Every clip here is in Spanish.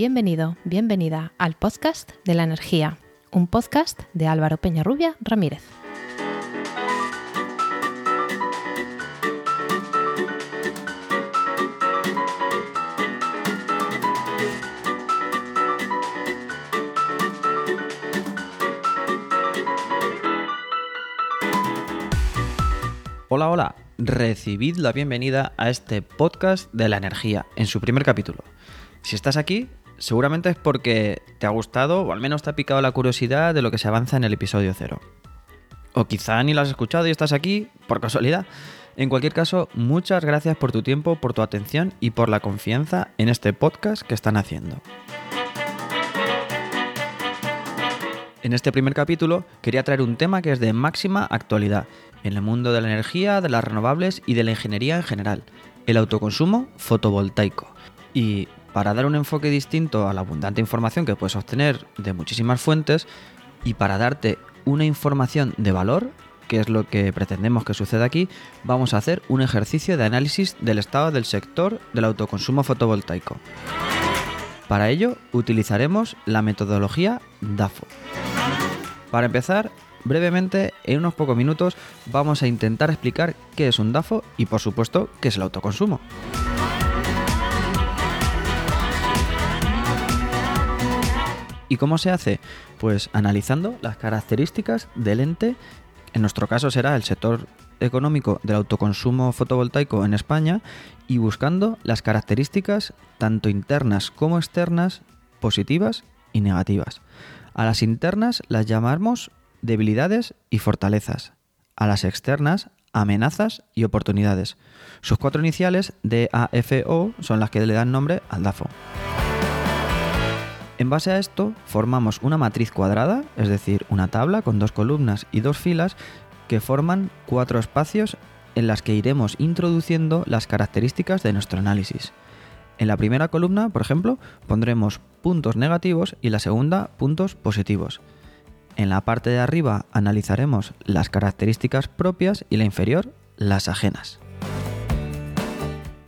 Bienvenido, bienvenida al podcast de la energía, un podcast de Álvaro Peñarrubia Ramírez. Hola, hola, recibid la bienvenida a este podcast de la energía en su primer capítulo. Si estás aquí, seguramente es porque te ha gustado o al menos te ha picado la curiosidad de lo que se avanza en el episodio cero. O quizá ni lo has escuchado y estás aquí por casualidad. En cualquier caso, muchas gracias por tu tiempo, por tu atención y por la confianza en este podcast que están haciendo. En este primer capítulo quería traer un tema que es de máxima actualidad en el mundo de la energía, de las renovables y de la ingeniería en general, el autoconsumo fotovoltaico. Y para dar un enfoque distinto a la abundante información que puedes obtener de muchísimas fuentes y para darte una información de valor, que es lo que pretendemos que suceda aquí, vamos a hacer un ejercicio de análisis del estado del sector del autoconsumo fotovoltaico. Para ello utilizaremos la metodología DAFO. Para empezar, brevemente, en unos pocos minutos, vamos a intentar explicar qué es un DAFO y por supuesto qué es el autoconsumo. ¿Y cómo se hace? Pues analizando las características del ente, en nuestro caso será el sector económico del autoconsumo fotovoltaico en España y buscando las características tanto internas como externas, positivas y negativas. A las internas las llamamos debilidades y fortalezas. A las externas, amenazas y oportunidades. Sus cuatro iniciales, DAFO, son las que le dan nombre al DAFO. En base a esto, formamos una matriz cuadrada, es decir, una tabla con dos columnas y dos filas que forman cuatro espacios en las que iremos introduciendo las características de nuestro análisis. En la primera columna, por ejemplo, pondremos puntos negativos y la segunda puntos positivos. En la parte de arriba analizaremos las características propias y la inferior las ajenas.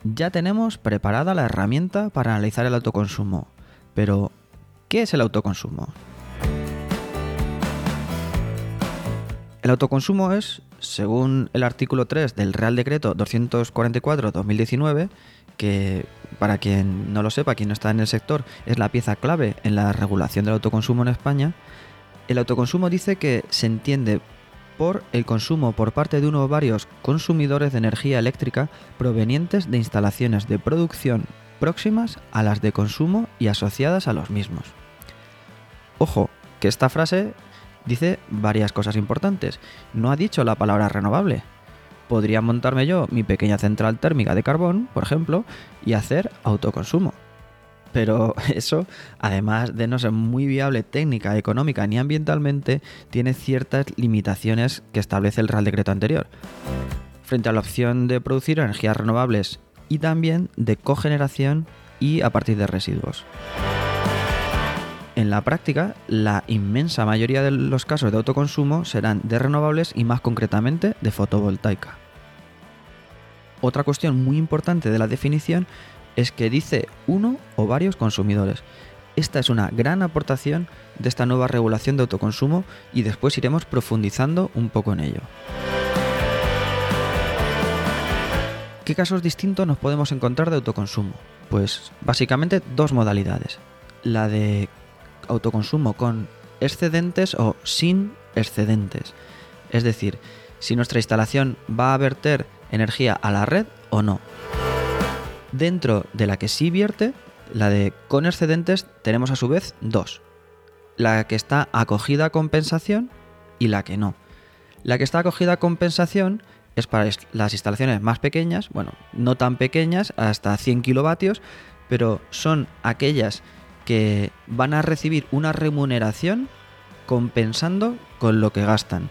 Ya tenemos preparada la herramienta para analizar el autoconsumo, pero ¿Qué es el autoconsumo? El autoconsumo es, según el artículo 3 del Real Decreto 244-2019, que para quien no lo sepa, quien no está en el sector, es la pieza clave en la regulación del autoconsumo en España, el autoconsumo dice que se entiende por el consumo por parte de uno o varios consumidores de energía eléctrica provenientes de instalaciones de producción próximas a las de consumo y asociadas a los mismos. Ojo, que esta frase dice varias cosas importantes. No ha dicho la palabra renovable. Podría montarme yo mi pequeña central térmica de carbón, por ejemplo, y hacer autoconsumo. Pero eso, además de no ser muy viable técnica, económica ni ambientalmente, tiene ciertas limitaciones que establece el Real Decreto anterior. Frente a la opción de producir energías renovables y también de cogeneración y a partir de residuos. En la práctica, la inmensa mayoría de los casos de autoconsumo serán de renovables y más concretamente de fotovoltaica. Otra cuestión muy importante de la definición es que dice uno o varios consumidores. Esta es una gran aportación de esta nueva regulación de autoconsumo y después iremos profundizando un poco en ello. ¿Qué casos distintos nos podemos encontrar de autoconsumo? Pues básicamente dos modalidades. La de autoconsumo con excedentes o sin excedentes. Es decir, si nuestra instalación va a verter energía a la red o no. Dentro de la que sí vierte, la de con excedentes, tenemos a su vez dos. La que está acogida a compensación y la que no. La que está acogida a compensación es para las instalaciones más pequeñas, bueno, no tan pequeñas, hasta 100 kilovatios, pero son aquellas que van a recibir una remuneración compensando con lo que gastan.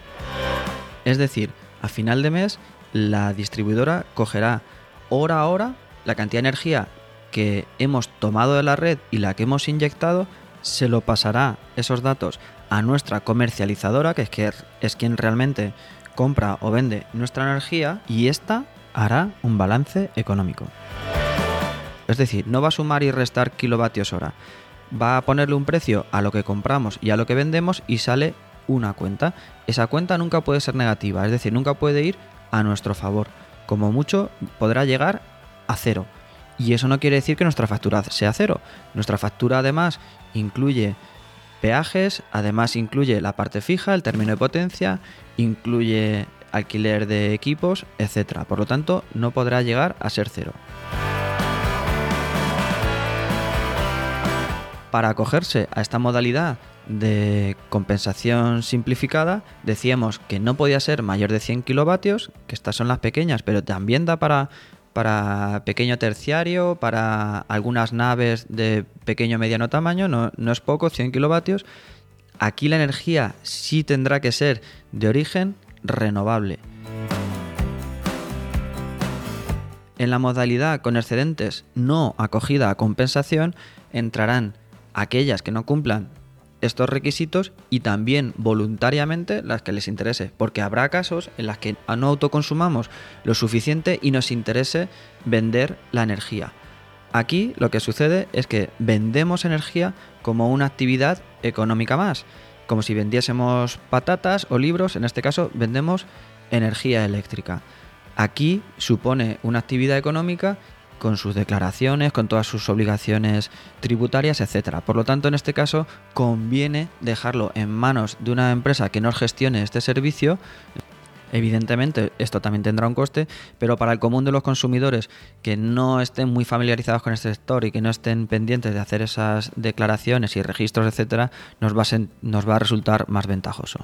Es decir, a final de mes la distribuidora cogerá hora a hora la cantidad de energía que hemos tomado de la red y la que hemos inyectado, se lo pasará esos datos a nuestra comercializadora, que es, que es quien realmente compra o vende nuestra energía, y esta hará un balance económico. Es decir, no va a sumar y restar kilovatios hora, va a ponerle un precio a lo que compramos y a lo que vendemos y sale una cuenta. Esa cuenta nunca puede ser negativa, es decir, nunca puede ir a nuestro favor. Como mucho podrá llegar a cero. Y eso no quiere decir que nuestra factura sea cero. Nuestra factura además incluye peajes, además incluye la parte fija, el término de potencia, incluye alquiler de equipos, etc. Por lo tanto, no podrá llegar a ser cero. Para acogerse a esta modalidad de compensación simplificada, decíamos que no podía ser mayor de 100 kilovatios, que estas son las pequeñas, pero también da para, para pequeño terciario, para algunas naves de pequeño mediano tamaño, no, no es poco, 100 kilovatios. Aquí la energía sí tendrá que ser de origen renovable. En la modalidad con excedentes no acogida a compensación entrarán aquellas que no cumplan estos requisitos y también voluntariamente las que les interese, porque habrá casos en las que no autoconsumamos lo suficiente y nos interese vender la energía. Aquí lo que sucede es que vendemos energía como una actividad económica más, como si vendiésemos patatas o libros, en este caso vendemos energía eléctrica. Aquí supone una actividad económica con sus declaraciones, con todas sus obligaciones tributarias, etcétera. Por lo tanto, en este caso, conviene dejarlo en manos de una empresa que nos gestione este servicio. Evidentemente, esto también tendrá un coste, pero para el común de los consumidores que no estén muy familiarizados con este sector y que no estén pendientes de hacer esas declaraciones y registros, etcétera, nos va nos va a resultar más ventajoso.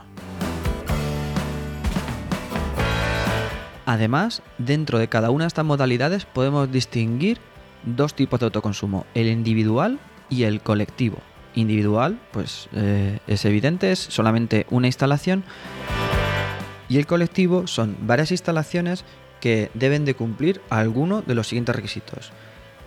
Además, dentro de cada una de estas modalidades podemos distinguir dos tipos de autoconsumo, el individual y el colectivo. Individual, pues eh, es evidente, es solamente una instalación. Y el colectivo son varias instalaciones que deben de cumplir alguno de los siguientes requisitos.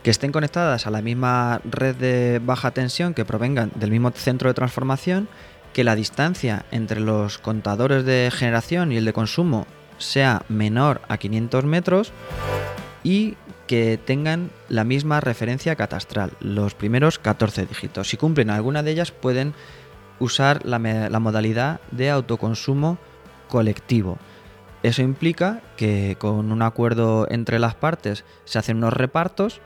Que estén conectadas a la misma red de baja tensión, que provengan del mismo centro de transformación, que la distancia entre los contadores de generación y el de consumo sea menor a 500 metros y que tengan la misma referencia catastral, los primeros 14 dígitos. Si cumplen alguna de ellas pueden usar la, modalidad de autoconsumo colectivo. Eso implica que con un acuerdo entre las partes se hacen unos repartos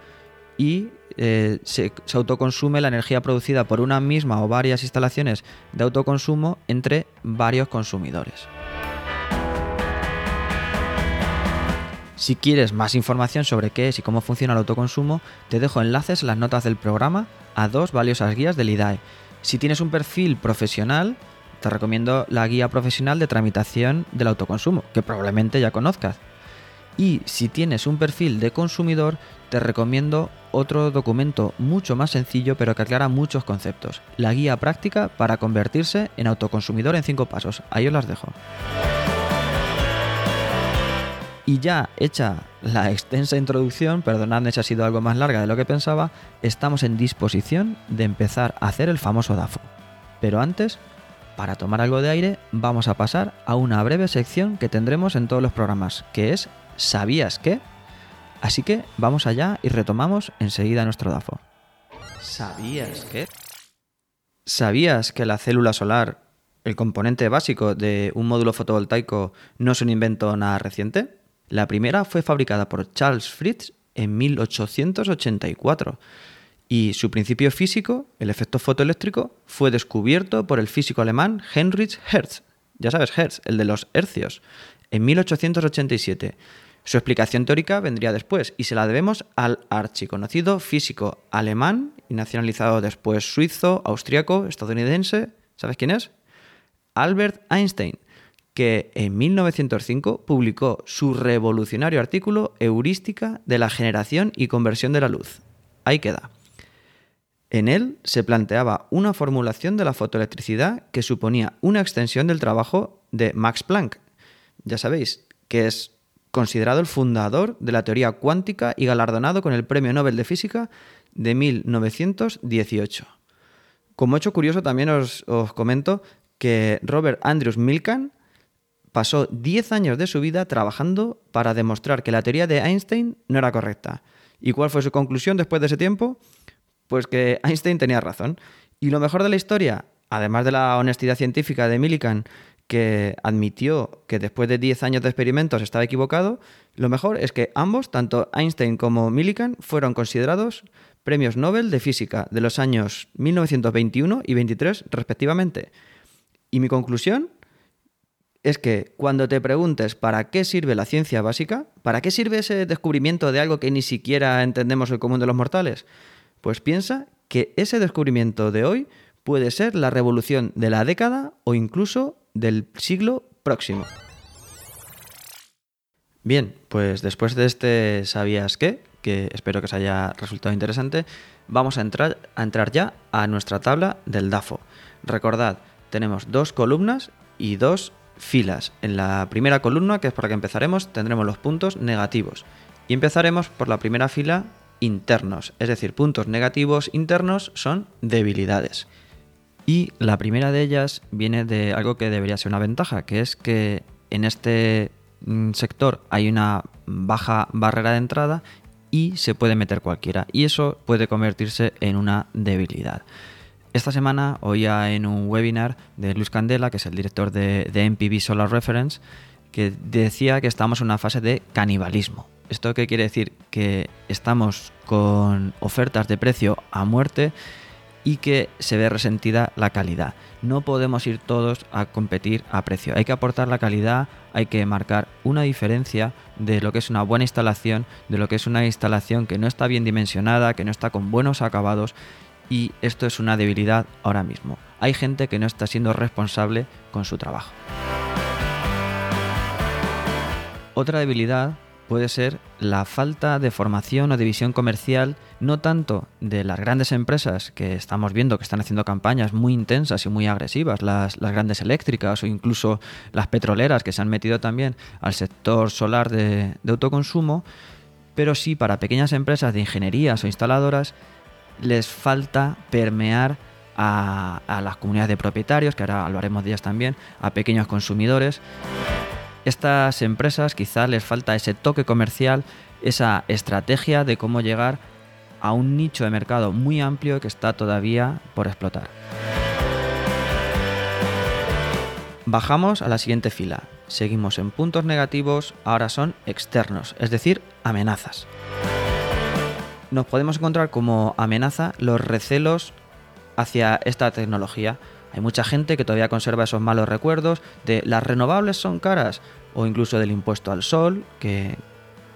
y eh, se, autoconsume la energía producida por una misma o varias instalaciones de autoconsumo entre varios consumidores. Si quieres más información sobre qué es y cómo funciona el autoconsumo, te dejo enlaces en las notas del programa a dos valiosas guías del IDAE. Si tienes un perfil profesional, te recomiendo la guía profesional de tramitación del autoconsumo, que probablemente ya conozcas. Y si tienes un perfil de consumidor, te recomiendo otro documento mucho más sencillo pero que aclara muchos conceptos. La guía práctica para convertirse en autoconsumidor en 5 pasos. Ahí os las dejo. Y ya hecha la extensa introducción, perdonadme si ha sido algo más larga de lo que pensaba, estamos en disposición de empezar a hacer el famoso DAFO. Pero antes, para tomar algo de aire, vamos a pasar a una breve sección que tendremos en todos los programas, que es ¿Sabías qué? Así que vamos allá y retomamos enseguida nuestro DAFO. ¿Sabías qué? ¿Sabías que la célula solar, el componente básico de un módulo fotovoltaico, no es un invento nada reciente? La primera fue fabricada por Charles Fritz en 1884 y su principio físico, el efecto fotoeléctrico, fue descubierto por el físico alemán Heinrich Hertz. Ya sabes, Hertz, el de los hercios, en 1887. Su explicación teórica vendría después y se la debemos al archiconocido físico alemán y nacionalizado después suizo, austriaco, estadounidense. ¿Sabes quién es? Albert Einstein, que en 1905 publicó su revolucionario artículo Heurística de la generación y conversión de la luz. Ahí queda. En él se planteaba una formulación de la fotoelectricidad que suponía una extensión del trabajo de Max Planck. Ya sabéis que es considerado el fundador de la teoría cuántica y galardonado con el Premio Nobel de Física de 1918. Como hecho curioso también os, os comento que Robert Andrews Milkan pasó 10 años de su vida trabajando para demostrar que la teoría de Einstein no era correcta. ¿Y cuál fue su conclusión después de ese tiempo? Pues que Einstein tenía razón. Y lo mejor de la historia, además de la honestidad científica de Millikan, que admitió que después de 10 años de experimentos estaba equivocado, lo mejor es que ambos, tanto Einstein como Millikan, fueron considerados premios Nobel de Física de los años 1921 y 23 respectivamente. Y mi conclusión es que cuando te preguntes para qué sirve la ciencia básica, para qué sirve ese descubrimiento de algo que ni siquiera entendemos el común de los mortales, pues piensa que ese descubrimiento de hoy puede ser la revolución de la década o incluso del siglo próximo. Bien, pues después de este ¿sabías qué? que espero que os haya resultado interesante, vamos a entrar, a entrar ya a nuestra tabla del DAFO. Recordad, tenemos dos columnas y dos filas. En la primera columna, que es por la que empezaremos, tendremos los puntos negativos. Y empezaremos por la primera fila internos, es decir, puntos negativos internos son debilidades. Y la primera de ellas viene de algo que debería ser una ventaja, que es que en este mm, sector hay una baja barrera de entrada y se puede meter cualquiera. Y eso puede convertirse en una debilidad. Esta semana oía en un webinar de Luis Candela, que es el director de, de MPV Solar Reference, que decía que estamos en una fase de canibalismo. ¿Esto qué quiere decir? Que estamos con ofertas de precio a muerte y que se ve resentida la calidad. No podemos ir todos a competir a precio. Hay que aportar la calidad, hay que marcar una diferencia de lo que es una buena instalación, de lo que es una instalación que no está bien dimensionada, que no está con buenos acabados y esto es una debilidad ahora mismo. Hay gente que no está siendo responsable con su trabajo. Otra debilidad puede ser la falta de formación o de visión comercial, no tanto de las grandes empresas que estamos viendo que están haciendo campañas muy intensas y muy agresivas, las, grandes eléctricas o incluso las petroleras que se han metido también al sector solar de, de autoconsumo, pero sí para pequeñas empresas de ingenierías o instaladoras les falta permear a, las comunidades de propietarios, que ahora lo haremos de ellas también, a pequeños consumidores. Estas empresas quizás les falta ese toque comercial, esa estrategia de cómo llegar a un nicho de mercado muy amplio que está todavía por explotar. Bajamos a la siguiente fila. Seguimos en puntos negativos, ahora son externos, es decir, amenazas nos podemos encontrar como amenaza los recelos hacia esta tecnología. Hay mucha gente que todavía conserva esos malos recuerdos de las renovables son caras o incluso del impuesto al sol, que,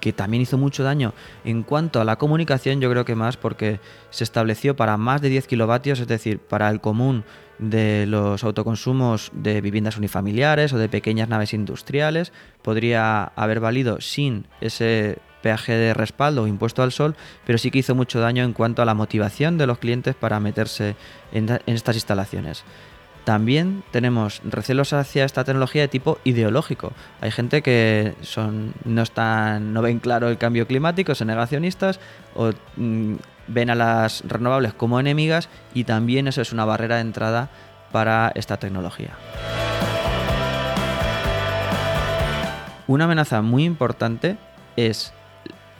que también hizo mucho daño. En cuanto a la comunicación, yo creo que más porque se estableció para más de 10 kilovatios, es decir, para el común de los autoconsumos de viviendas unifamiliares o de pequeñas naves industriales, podría haber valido sin ese peaje de respaldo impuesto al sol, pero sí que hizo mucho daño en cuanto a la motivación de los clientes para meterse en, estas instalaciones. También tenemos recelos hacia esta tecnología de tipo ideológico. Hay gente que son, no, están, no ven claro el cambio climático, son negacionistas o mm, ven a las renovables como enemigas y también eso es una barrera de entrada para esta tecnología. Una amenaza muy importante es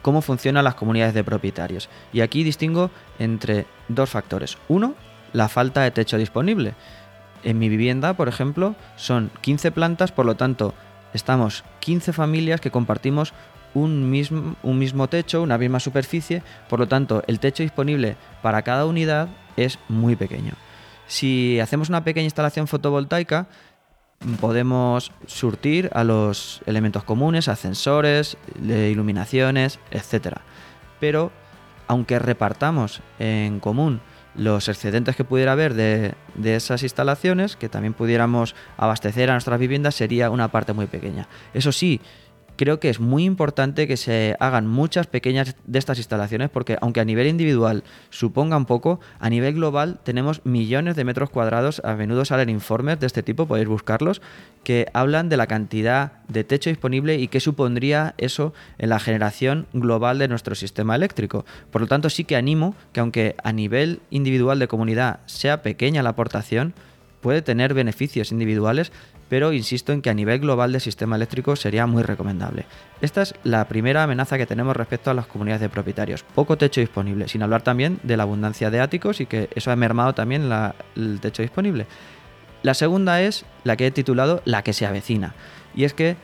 cómo funcionan las comunidades de propietarios. Y aquí distingo entre dos factores. Uno, la falta de techo disponible. En mi vivienda, por ejemplo, son 15 plantas, por lo tanto, estamos 15 familias que compartimos un mismo, un mismo techo, una misma superficie, por lo tanto, el techo disponible para cada unidad es muy pequeño. Si hacemos una pequeña instalación fotovoltaica, podemos surtir a los elementos comunes, ascensores, iluminaciones, etc. Pero aunque repartamos en común los excedentes que pudiera haber de, de, esas instalaciones, que también pudiéramos abastecer a nuestras viviendas, sería una parte muy pequeña. Eso sí, creo que es muy importante que se hagan muchas pequeñas de estas instalaciones porque aunque a nivel individual supongan poco, a nivel global tenemos millones de metros cuadrados, a menudo salen informes de este tipo, podéis buscarlos, que hablan de la cantidad de techo disponible y qué supondría eso en la generación global de nuestro sistema eléctrico. Por lo tanto, sí que animo que aunque a nivel individual de comunidad sea pequeña la aportación, puede tener beneficios individuales, pero insisto en que a nivel global del sistema eléctrico sería muy recomendable. Esta es la primera amenaza que tenemos respecto a las comunidades de propietarios. Poco techo disponible, sin hablar también de la abundancia de áticos y que eso ha mermado también el techo disponible. La segunda es la que he titulado La que se avecina. Y es que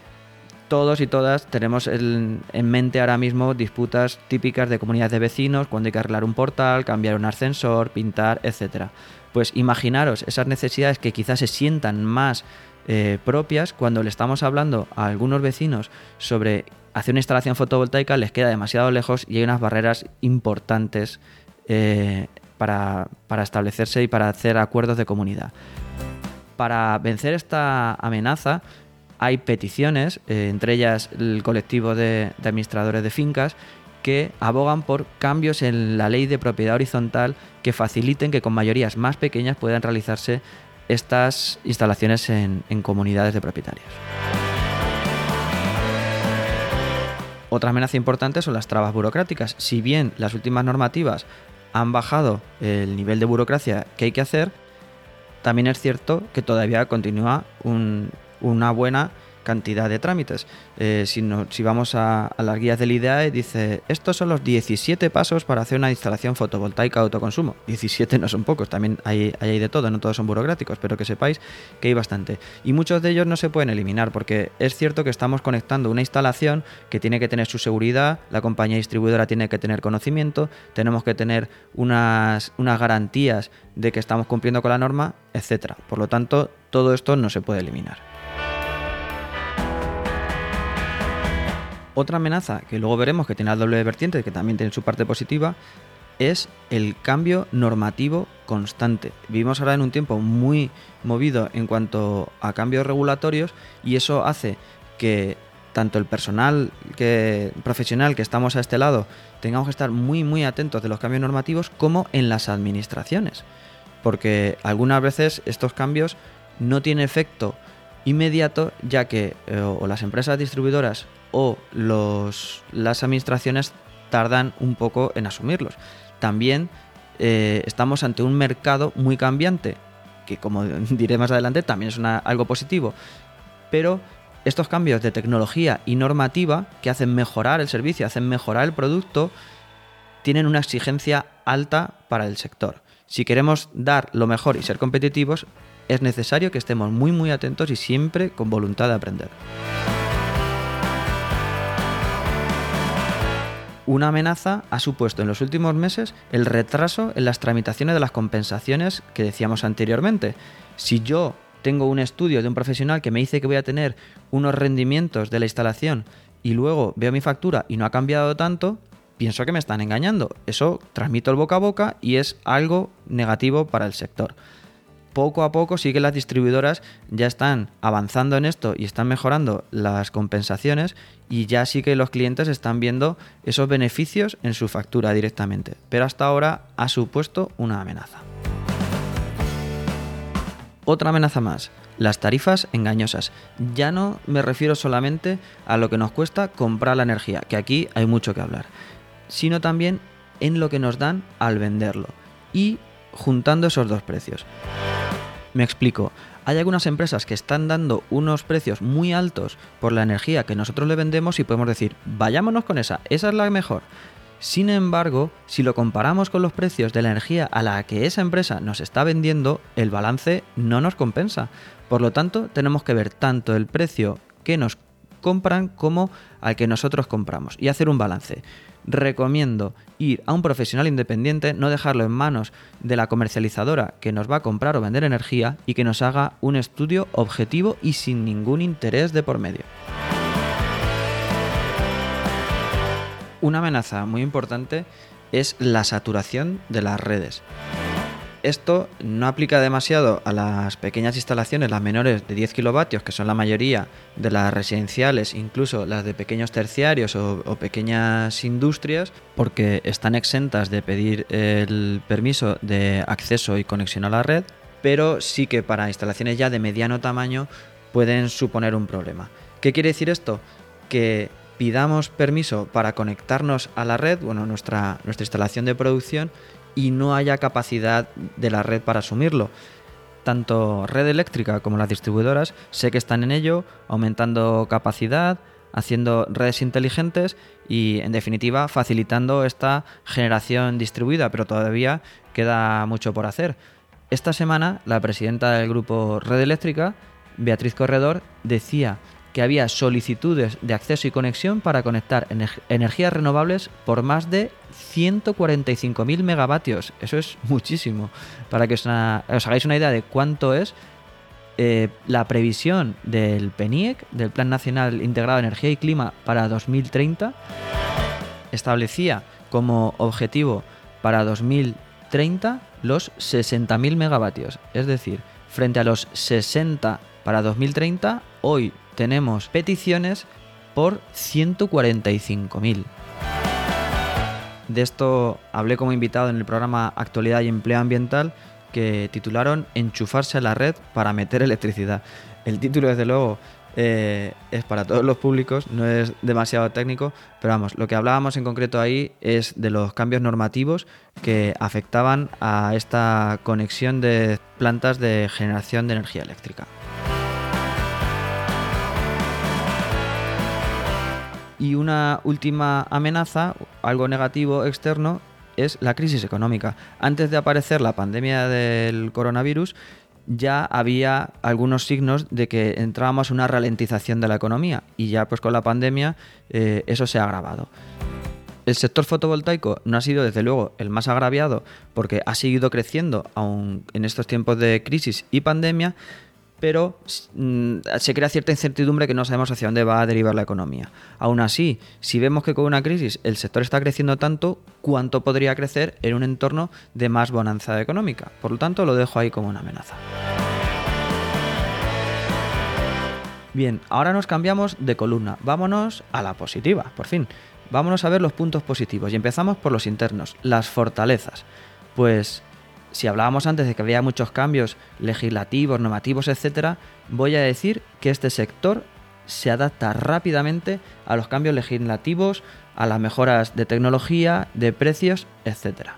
todos y todas tenemos en mente ahora mismo disputas típicas de comunidades de vecinos cuando hay que arreglar un portal, cambiar un ascensor, pintar, etc. Pues imaginaros esas necesidades que quizás se sientan más eh, propias cuando le estamos hablando a algunos vecinos sobre hacer una instalación fotovoltaica les queda demasiado lejos y hay unas barreras importantes eh, para, para establecerse y para hacer acuerdos de comunidad. Para vencer esta amenaza, hay peticiones, eh, entre ellas el colectivo de, administradores de fincas, que abogan por cambios en la ley de propiedad horizontal que faciliten que con mayorías más pequeñas puedan realizarse estas instalaciones en, comunidades de propietarios. Otra amenaza importante son las trabas burocráticas. Si bien las últimas normativas han bajado el nivel de burocracia que hay que hacer, también es cierto que todavía continúa un, una buena cantidad de trámites. Eh, si, si, vamos a, las guías del IDEAE, dice, estos son los 17 pasos para hacer una instalación fotovoltaica de autoconsumo. 17 no son pocos, también hay, hay, de todo, no todos son burocráticos, pero que sepáis que hay bastante. Y muchos de ellos no se pueden eliminar, porque es cierto que estamos conectando una instalación que tiene que tener su seguridad, la compañía distribuidora tiene que tener conocimiento, tenemos que tener unas, unas garantías de que estamos cumpliendo con la norma, etc. Por lo tanto, todo esto no se puede eliminar. Otra amenaza que luego veremos que tiene la doble vertiente, que también tiene su parte positiva, es el cambio normativo constante. Vivimos ahora en un tiempo muy movido en cuanto a cambios regulatorios y eso hace que tanto el personal que, profesional que estamos a este lado tengamos que estar muy muy atentos de los cambios normativos como en las administraciones. Porque algunas veces estos cambios no tienen efecto inmediato ya que eh, o las empresas distribuidoras o las administraciones tardan un poco en asumirlos. También eh, estamos ante un mercado muy cambiante, que como diré más adelante también es algo positivo, pero estos cambios de tecnología y normativa que hacen mejorar el servicio, hacen mejorar el producto, tienen una exigencia alta para el sector. Si queremos dar lo mejor y ser competitivos, es necesario que estemos muy muy atentos y siempre con voluntad de aprender. Una amenaza ha supuesto en los últimos meses el retraso en las tramitaciones de las compensaciones que decíamos anteriormente. Si yo tengo un estudio de un profesional que me dice que voy a tener unos rendimientos de la instalación y luego veo mi factura y no ha cambiado tanto, pienso que me están engañando. Eso transmito el boca a boca y es algo negativo para el sector poco a poco sí que las distribuidoras ya están avanzando en esto y están mejorando las compensaciones y ya sí que los clientes están viendo esos beneficios en su factura directamente. Pero hasta ahora ha supuesto una amenaza. Otra amenaza más, las tarifas engañosas. Ya no me refiero solamente a lo que nos cuesta comprar la energía, que aquí hay mucho que hablar, sino también en lo que nos dan al venderlo y juntando esos dos precios. Me explico. Hay algunas empresas que están dando unos precios muy altos por la energía que nosotros le vendemos y podemos decir, vayámonos con esa, esa es la mejor. Sin embargo, si lo comparamos con los precios de la energía a la que esa empresa nos está vendiendo, el balance no nos compensa. Por lo tanto, tenemos que ver tanto el precio que nos compran como al que nosotros compramos y hacer un balance recomiendo ir a un profesional independiente, no dejarlo en manos de la comercializadora que nos va a comprar o vender energía y que nos haga un estudio objetivo y sin ningún interés de por medio. Una amenaza muy importante es la saturación de las redes. Esto no aplica demasiado a las pequeñas instalaciones, las menores de 10 kilovatios, que son la mayoría de las residenciales, incluso las de pequeños terciarios o, pequeñas industrias, porque están exentas de pedir el permiso de acceso y conexión a la red, pero sí que para instalaciones ya de mediano tamaño pueden suponer un problema. ¿Qué quiere decir esto? Que pidamos permiso para conectarnos a la red, bueno, nuestra, nuestra instalación de producción, y no haya capacidad de la red para asumirlo. tanto red eléctrica como las distribuidoras sé que están en ello, aumentando capacidad, haciendo redes inteligentes y en definitiva facilitando esta generación distribuida, pero todavía queda mucho por hacer. Esta semana la presidenta del grupo Red Eléctrica, Beatriz Corredor, decía que había solicitudes de acceso y conexión para conectar energías renovables por más de 145.000 megavatios. Eso es muchísimo. Para que os, hagáis una idea de cuánto es, eh, la previsión del PENIEC, del Plan Nacional Integrado de Energía y Clima para 2030, establecía como objetivo para 2030 los 60.000 megavatios. Es decir, frente a los 60 para 2030, hoy tenemos peticiones por 145.000. De esto hablé como invitado en el programa Actualidad y Empleo Ambiental que titularon Enchufarse a la red para meter electricidad. El título, desde luego, eh, es para todos los públicos, no es demasiado técnico, pero vamos, lo que hablábamos en concreto ahí es de los cambios normativos que afectaban a esta conexión de plantas de generación de energía eléctrica. Y una última amenaza, algo negativo externo, es la crisis económica. Antes de aparecer la pandemia del coronavirus, ya había algunos signos de que entrábamos en una ralentización de la economía y ya pues con la pandemia eh, eso se ha agravado. El sector fotovoltaico no ha sido desde luego el más agraviado porque ha seguido creciendo aún en estos tiempos de crisis y pandemia, pero mm, se crea cierta incertidumbre que no sabemos hacia dónde va a derivar la economía. Aún así, si vemos que con una crisis el sector está creciendo tanto, ¿cuánto podría crecer en un entorno de más bonanza económica? Por lo tanto, lo dejo ahí como una amenaza. Bien, ahora nos cambiamos de columna. Vámonos a la positiva, por fin. Vámonos a ver los puntos positivos y empezamos por los internos, las fortalezas. Pues si hablábamos antes de que había muchos cambios legislativos, normativos, etcétera, voy a decir que este sector se adapta rápidamente a los cambios legislativos, a las mejoras de tecnología, de precios, etcétera.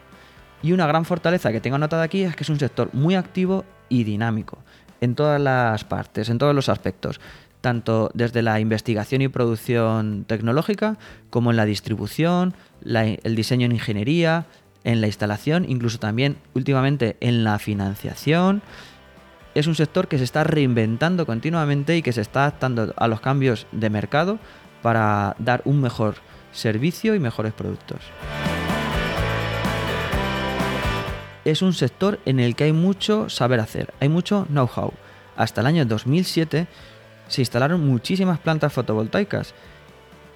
Y una gran fortaleza que tengo anotada aquí es que es un sector muy activo y dinámico en todas las partes, en todos los aspectos, tanto desde la investigación y producción tecnológica como en la distribución, el diseño en ingeniería, en la instalación, incluso también últimamente en la financiación. Es un sector que se está reinventando continuamente y que se está adaptando a los cambios de mercado para dar un mejor servicio y mejores productos. Es un sector en el que hay mucho saber hacer, hay mucho know-how. Hasta el año 2007 se instalaron muchísimas plantas fotovoltaicas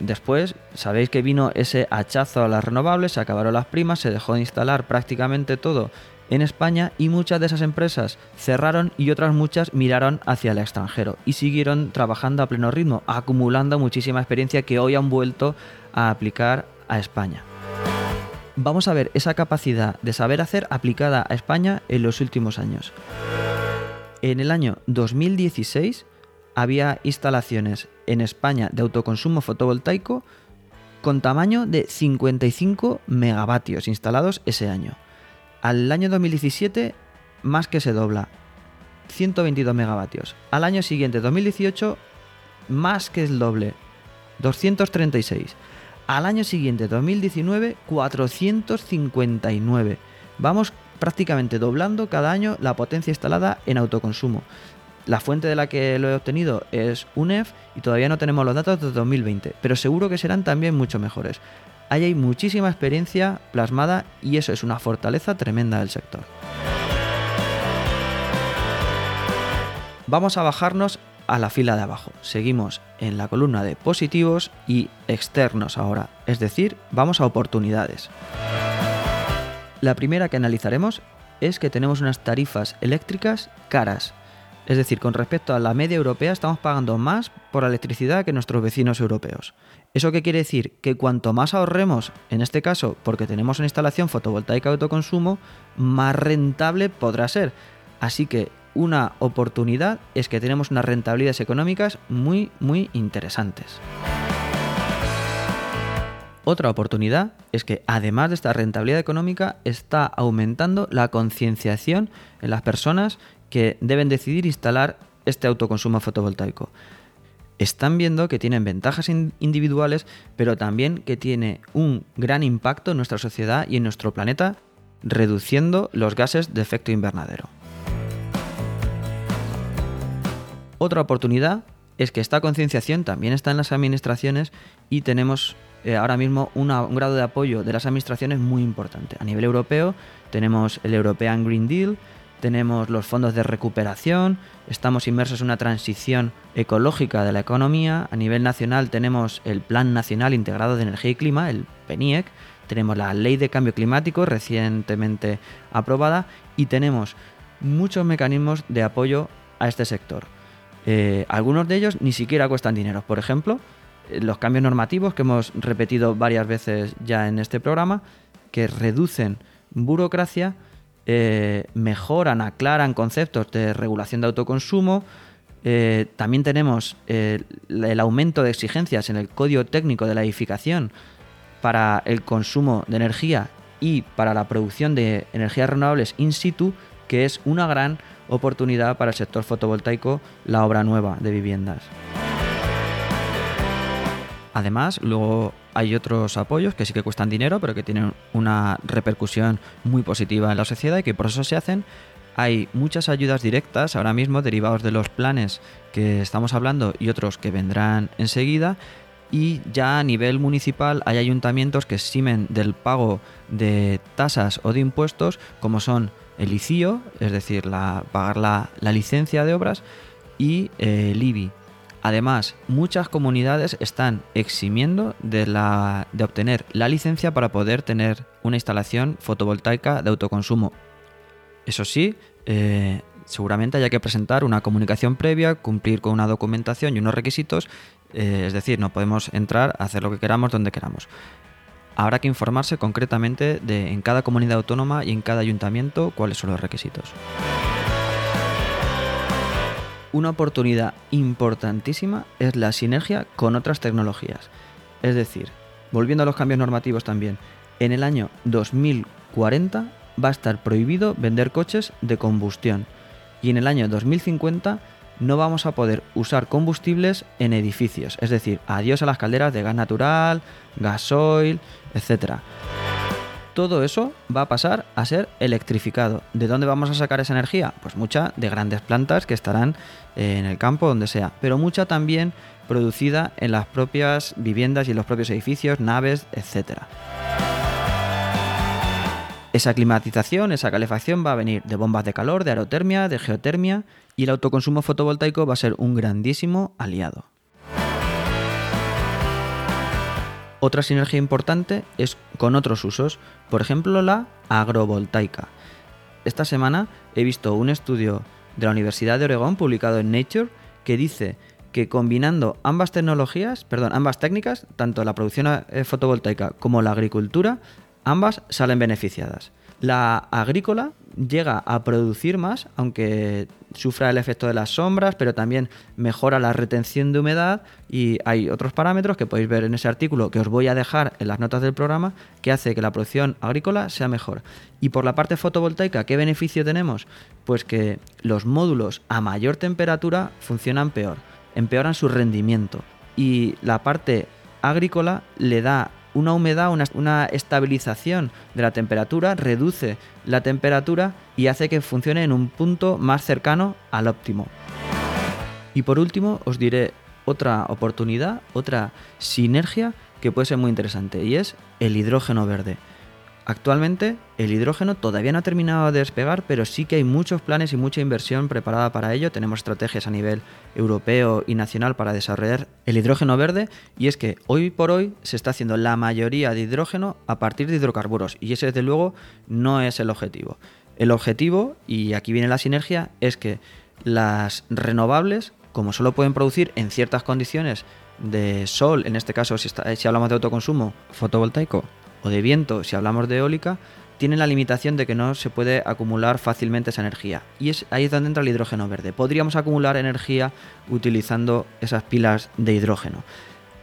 Después, sabéis que vino ese hachazo a las renovables, se acabaron las primas, se dejó de instalar prácticamente todo en España y muchas de esas empresas cerraron y otras muchas miraron hacia el extranjero y siguieron trabajando a pleno ritmo, acumulando muchísima experiencia que hoy han vuelto a aplicar a España. Vamos a ver esa capacidad de saber hacer aplicada a España en los últimos años. En el año 2016 había instalaciones en España de autoconsumo fotovoltaico con tamaño de 55 megavatios instalados ese año. Al año 2017 más que se dobla, 122 megavatios. Al año siguiente, 2018, más que el doble, 236. Al año siguiente, 2019, 459. Vamos prácticamente doblando cada año la potencia instalada en autoconsumo. La fuente de la que lo he obtenido es UNEF y todavía no tenemos los datos de 2020, pero seguro que serán también mucho mejores. Ahí hay muchísima experiencia plasmada y eso es una fortaleza tremenda del sector. Vamos a bajarnos a la fila de abajo. Seguimos en la columna de positivos y externos ahora, es decir, vamos a oportunidades. La primera que analizaremos es que tenemos unas tarifas eléctricas caras es decir, con respecto a la media europea estamos pagando más por la electricidad que nuestros vecinos europeos. ¿Eso qué quiere decir? Que cuanto más ahorremos, en este caso porque tenemos una instalación fotovoltaica de autoconsumo, más rentable podrá ser. Así que una oportunidad es que tenemos unas rentabilidades económicas muy, muy interesantes. Otra oportunidad es que además de esta rentabilidad económica está aumentando la concienciación en las personas que deben decidir instalar este autoconsumo fotovoltaico. Están viendo que tienen ventajas individuales, pero también que tiene un gran impacto en nuestra sociedad y en nuestro planeta, reduciendo los gases de efecto invernadero. Otra oportunidad es que esta concienciación también está en las administraciones y tenemos eh, ahora mismo un grado de apoyo de las administraciones muy importante. A nivel europeo tenemos el European Green Deal, tenemos los fondos de recuperación, estamos inmersos en una transición ecológica de la economía, a nivel nacional tenemos el Plan Nacional Integrado de Energía y Clima, el PENIEC, tenemos la Ley de Cambio Climático recientemente aprobada y tenemos muchos mecanismos de apoyo a este sector. Eh, algunos de ellos ni siquiera cuestan dinero. Por ejemplo, eh, los cambios normativos que hemos repetido varias veces ya en este programa, que reducen burocracia, eh, mejoran, aclaran conceptos de regulación de autoconsumo. también tenemos el aumento de exigencias en el código técnico de la edificación para el consumo de energía y para la producción de energías renovables in situ, que es una gran oportunidad para el sector fotovoltaico la obra nueva de viviendas. Además, luego hay otros apoyos que sí que cuestan dinero, pero que tienen una repercusión muy positiva en la sociedad y que por eso se hacen. Hay muchas ayudas directas ahora mismo derivados de los planes que estamos hablando y otros que vendrán enseguida. Y ya a nivel municipal hay ayuntamientos que eximen del pago de tasas o de impuestos, como son el ICIO, es decir, la, pagar la, licencia de obras, y eh, el IBI. Además, muchas comunidades están eximiendo de, obtener la licencia para poder tener una instalación fotovoltaica de autoconsumo. Eso sí, eh, seguramente haya que presentar una comunicación previa, cumplir con una documentación y unos requisitos, eh, es decir, no podemos entrar a hacer lo que queramos donde queramos habrá que informarse concretamente de en cada comunidad autónoma y en cada ayuntamiento cuáles son los requisitos. Una oportunidad importantísima es la sinergia con otras tecnologías. Es decir, volviendo a los cambios normativos también, en el año 2040 va a estar prohibido vender coches de combustión y en el año 2050 no vamos a poder usar combustibles en edificios, es decir, adiós a las calderas de gas natural, gasoil, etc. Todo eso va a pasar a ser electrificado. ¿De dónde vamos a sacar esa energía? Pues mucha de grandes plantas que estarán en el campo, donde sea, pero mucha también producida en las propias viviendas y en los propios edificios, naves, etcétera. Esa climatización, esa calefacción va a venir de bombas de calor, de aerotermia, de geotermia y el autoconsumo fotovoltaico va a ser un grandísimo aliado. Otra sinergia importante es con otros usos, por ejemplo la agrovoltaica. Esta semana he visto un estudio de la Universidad de Oregón publicado en Nature que dice que combinando ambas tecnologías, perdón, ambas técnicas, tanto la producción eh, fotovoltaica como la agricultura, ambas salen beneficiadas. La agrícola llega a producir más, aunque sufra el efecto de las sombras, pero también mejora la retención de humedad y hay otros parámetros que podéis ver en ese artículo que os voy a dejar en las notas del programa que hace que la producción agrícola sea mejor. Y por la parte fotovoltaica, ¿qué beneficio tenemos? Pues que los módulos a mayor temperatura funcionan peor, empeoran su rendimiento y la parte agrícola le da una humedad, una, estabilización de la temperatura, reduce la temperatura y hace que funcione en un punto más cercano al óptimo. Y por último os diré otra oportunidad, otra sinergia que puede ser muy interesante y es el hidrógeno verde. Actualmente el hidrógeno todavía no ha terminado de despegar, pero sí que hay muchos planes y mucha inversión preparada para ello. Tenemos estrategias a nivel europeo y nacional para desarrollar el hidrógeno verde y es que hoy por hoy se está haciendo la mayoría de hidrógeno a partir de hidrocarburos y ese desde luego no es el objetivo. El objetivo, y aquí viene la sinergia, es que las renovables, como solo pueden producir en ciertas condiciones de sol, en este caso si, hablamos de autoconsumo fotovoltaico, o de viento, si hablamos de eólica, tienen la limitación de que no se puede acumular fácilmente esa energía. Y ahí es donde entra el hidrógeno verde. Podríamos acumular energía utilizando esas pilas de hidrógeno.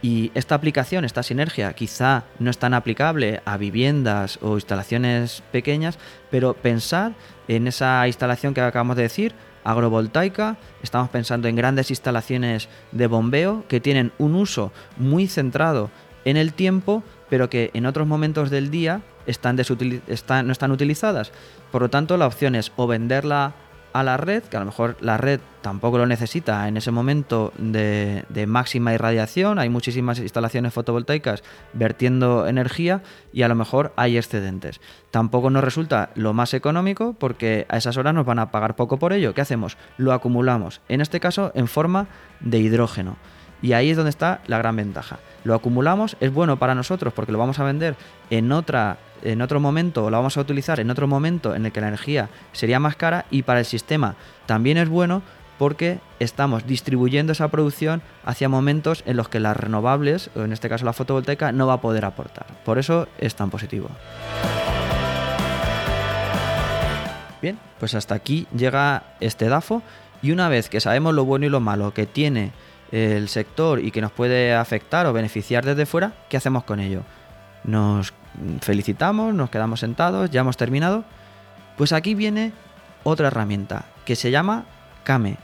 Y esta aplicación, esta sinergia, quizá no es tan aplicable a viviendas o instalaciones pequeñas, pero pensar en esa instalación que acabamos de decir, agrovoltaica, estamos pensando en grandes instalaciones de bombeo que tienen un uso muy centrado en el tiempo, pero que en otros momentos del día están no están utilizadas. Por lo tanto, la opción es o venderla a la red, que a lo mejor la red tampoco lo necesita en ese momento de, máxima irradiación, hay muchísimas instalaciones fotovoltaicas vertiendo energía y a lo mejor hay excedentes. Tampoco nos resulta lo más económico porque a esas horas nos van a pagar poco por ello. ¿Qué hacemos? Lo acumulamos, en este caso en forma de hidrógeno. Y ahí es donde está la gran ventaja. Lo acumulamos, es bueno para nosotros porque lo vamos a vender en otra en otro momento o la vamos a utilizar en otro momento en el que la energía sería más cara y para el sistema también es bueno porque estamos distribuyendo esa producción hacia momentos en los que las renovables, o en este caso la fotovoltaica, no va a poder aportar. Por eso es tan positivo. Bien, pues hasta aquí llega este DAFO y una vez que sabemos lo bueno y lo malo que tiene el sector y que nos puede afectar o beneficiar desde fuera, ¿qué hacemos con ello? Nos felicitamos, nos quedamos sentados, ya hemos terminado. Pues aquí viene otra herramienta que se llama Kame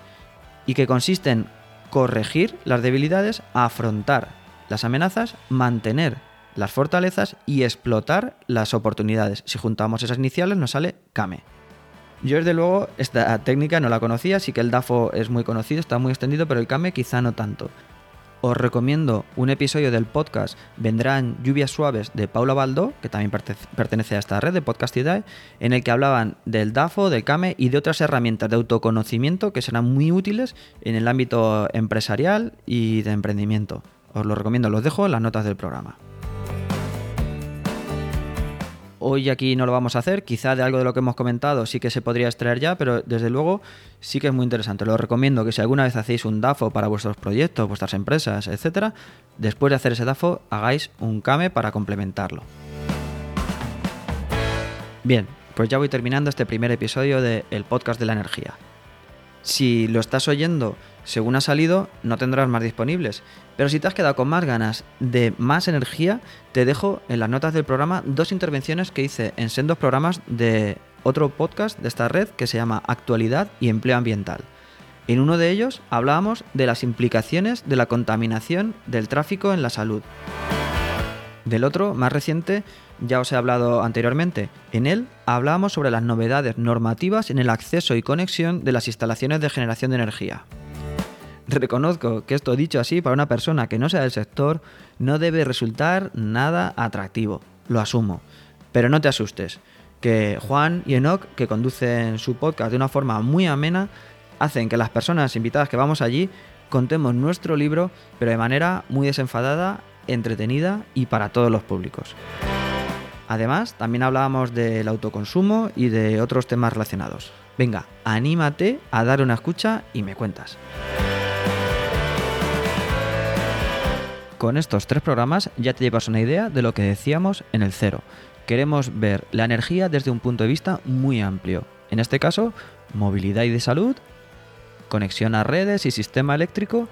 y que consiste en corregir las debilidades, afrontar las amenazas, mantener las fortalezas y explotar las oportunidades. Si juntamos esas iniciales nos sale Kame. Yo desde luego esta técnica no la conocía, sí que el DAFO es muy conocido, está muy extendido, pero el Kame quizá no tanto os recomiendo un episodio del podcast Vendrán lluvias suaves de Paula Baldó, que también pertenece a esta red de Podcastidae, en el que hablaban del DAFO, del CAME y de otras herramientas de autoconocimiento que serán muy útiles en el ámbito empresarial y de emprendimiento. Os lo recomiendo, los dejo en las notas del programa. Hoy aquí no lo vamos a hacer, quizá de algo de lo que hemos comentado sí que se podría extraer ya, pero desde luego sí que es muy interesante. Lo recomiendo que si alguna vez hacéis un DAFO para vuestros proyectos, vuestras empresas, etcétera, después de hacer ese DAFO hagáis un CAME para complementarlo. Bien, pues ya voy terminando este primer episodio del podcast de la energía. Si lo estás oyendo según ha salido, no tendrás más disponibles. Pero si te has quedado con más ganas de más energía, te dejo en las notas del programa dos intervenciones que hice en sendos programas de otro podcast de esta red que se llama Actualidad y Empleo Ambiental. En uno de ellos hablábamos de las implicaciones de la contaminación del tráfico en la salud. Del otro, más reciente, ya os he hablado anteriormente. En él hablábamos sobre las novedades normativas en el acceso y conexión de las instalaciones de generación de energía. Reconozco que esto dicho así para una persona que no sea del sector no debe resultar nada atractivo, lo asumo. Pero no te asustes, que Juan y Enoch, que conducen su podcast de una forma muy amena, hacen que las personas invitadas que vamos allí contemos nuestro libro, pero de manera muy desenfadada, entretenida y para todos los públicos. Además, también hablábamos del autoconsumo y de otros temas relacionados. Venga, anímate a dar una escucha y me cuentas. Con estos tres programas ya te llevas una idea de lo que decíamos en el cero. Queremos ver la energía desde un punto de vista muy amplio. En este caso, movilidad y de salud, conexión a redes y sistema eléctrico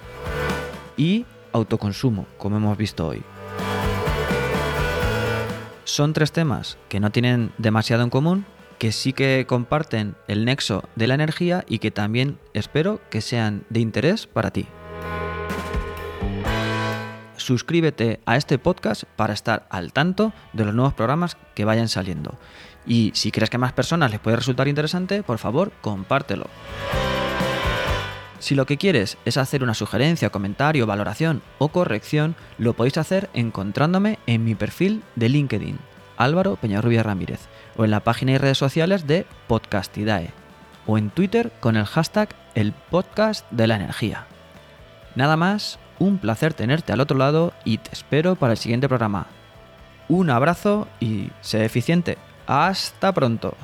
y autoconsumo, como hemos visto hoy. Son tres temas que no tienen demasiado en común, que sí que comparten el nexo de la energía y que también espero que sean de interés para ti suscríbete a este podcast para estar al tanto de los nuevos programas que vayan saliendo. Y si crees que a más personas les puede resultar interesante, por favor, compártelo. Si lo que quieres es hacer una sugerencia, comentario, valoración o corrección, lo podéis hacer encontrándome en mi perfil de LinkedIn, Álvaro Peñarrubia Ramírez, o en la página y redes sociales de Podcastidae, o en Twitter con el hashtag El Podcast de la Energía. Nada más, un placer tenerte al otro lado y te espero para el siguiente programa. Un abrazo y sé eficiente. Hasta pronto.